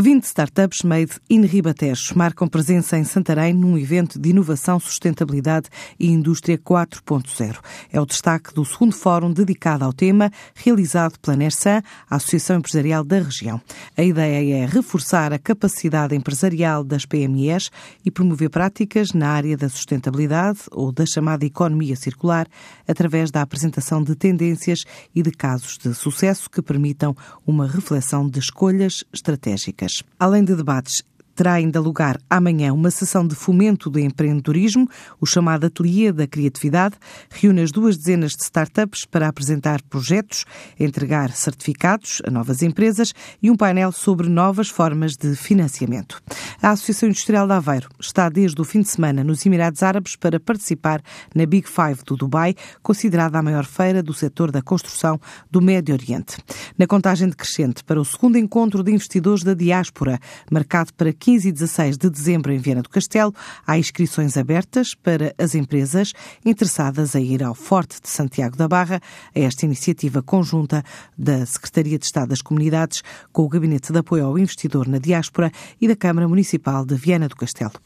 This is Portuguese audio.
20 startups made in Ribatejo marcam presença em Santarém num evento de inovação, sustentabilidade e indústria 4.0. É o destaque do segundo fórum dedicado ao tema, realizado pela Nersan, a Associação Empresarial da região. A ideia é reforçar a capacidade empresarial das PMEs e promover práticas na área da sustentabilidade ou da chamada economia circular, através da apresentação de tendências e de casos de sucesso que permitam uma reflexão de escolhas estratégicas. Além de debates terá ainda lugar amanhã uma sessão de fomento do empreendedorismo, o chamado Ateliê da Criatividade, reúne as duas dezenas de startups para apresentar projetos, entregar certificados a novas empresas e um painel sobre novas formas de financiamento. A Associação Industrial de Aveiro está desde o fim de semana nos Emirados Árabes para participar na Big Five do Dubai, considerada a maior feira do setor da construção do Médio Oriente. Na contagem decrescente para o segundo encontro de investidores da diáspora, marcado para 15 e 16 de dezembro em Viana do Castelo, há inscrições abertas para as empresas interessadas a ir ao Forte de Santiago da Barra, a esta iniciativa conjunta da Secretaria de Estado das Comunidades com o Gabinete de Apoio ao Investidor na Diáspora e da Câmara Municipal de Viana do Castelo.